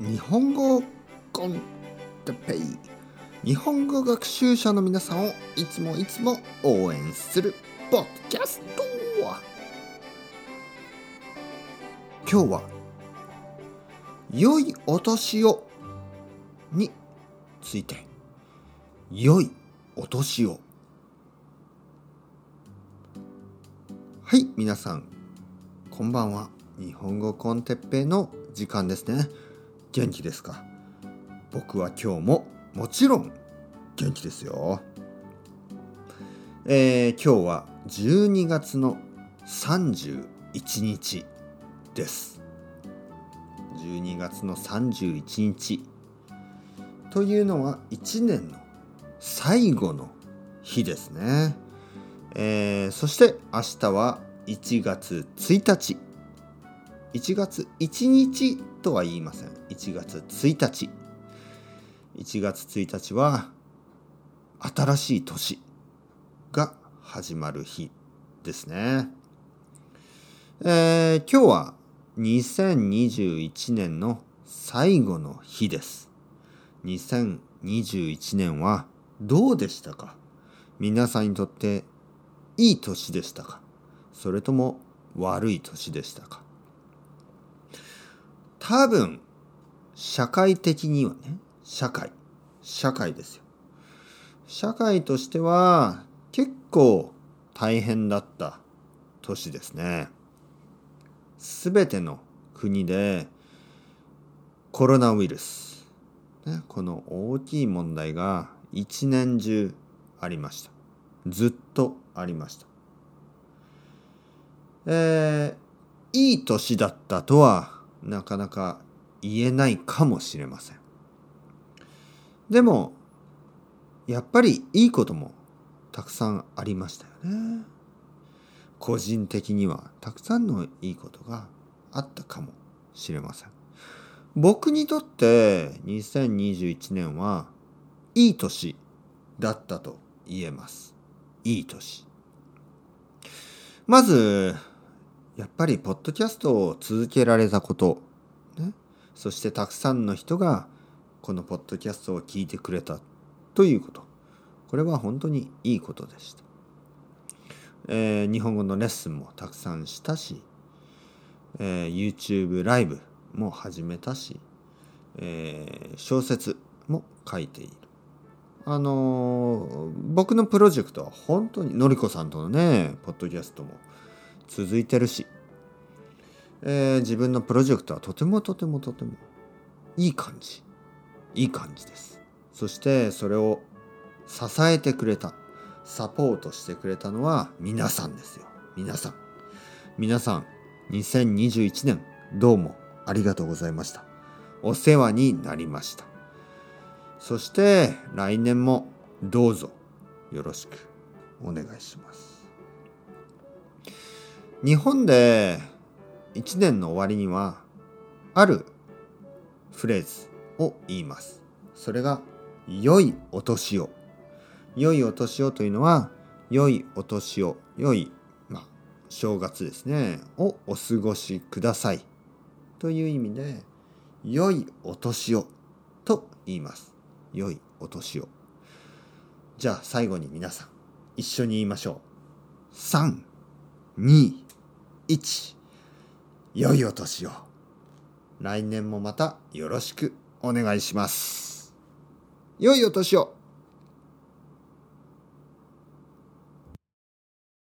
日本語コンテペイ。日本語学習者の皆さんをいつもいつも応援するポッドキャスト。今日は良いお年をについて。良いお年を。はい皆さん。こんばんは。日本語コンテッペイの時間ですね。元気ですか？僕は今日ももちろん元気ですよ。えー、今日は12月の31日です。12月の31日。というのは1年の最後の日ですね、えー、そして明日は1月1日。1月1日とは言いません。1月1日。1月1日は新しい年が始まる日ですね。えー、今日は2021年の最後の日です。2021年はどうでしたか？皆さんにとっていい年でしたか？それとも悪い年でしたか？多分社会的にはね社会社会ですよ。社会としては結構大変だった年ですね。全ての国でコロナウイルス、ね、この大きい問題が一年中ありました。ずっとありました。えー、いい年だったとはなかなか言えないかもしれません。でもやっぱりいいこともたくさんありましたよね。個人的にはたくさんのいいことがあったかもしれません。僕にとって2021年はいい年だったと言えます。いい年。まずやっぱりポッドキャストを続けられたこと、ね、そしてたくさんの人がこのポッドキャストを聞いてくれたということ。これは本当にいいことでした、えー、日本語のレッスンもたくさんしたし、えー、YouTube ライブも始めたし、えー、小説も書いている。あの、僕のプロジェクトは本当にのりこさんとのねポッドキャストも続いてるし、えー、自分のプロジェクトはとてもとてもとてもいい感じ。いい感じです。そしてそれを支えてくれた。サポートしてくれたのは皆さんですよ。皆さん。皆さん2021年どうもありがとうございました。お世話になりました。そして来年もどうぞよろしくお願いします。日本で1年の終わりにはあるフレーズを言います。それが良いお年を。良いお年をというのは良いお年を、良い、まあ、正月ですね、をお過ごしください。という意味で良いお年をと言います。良いお年を。じゃあ最後に皆さん一緒に言いましょう。3、2、1良いお年を。来年もまたよろしくお願いします。良いお年を。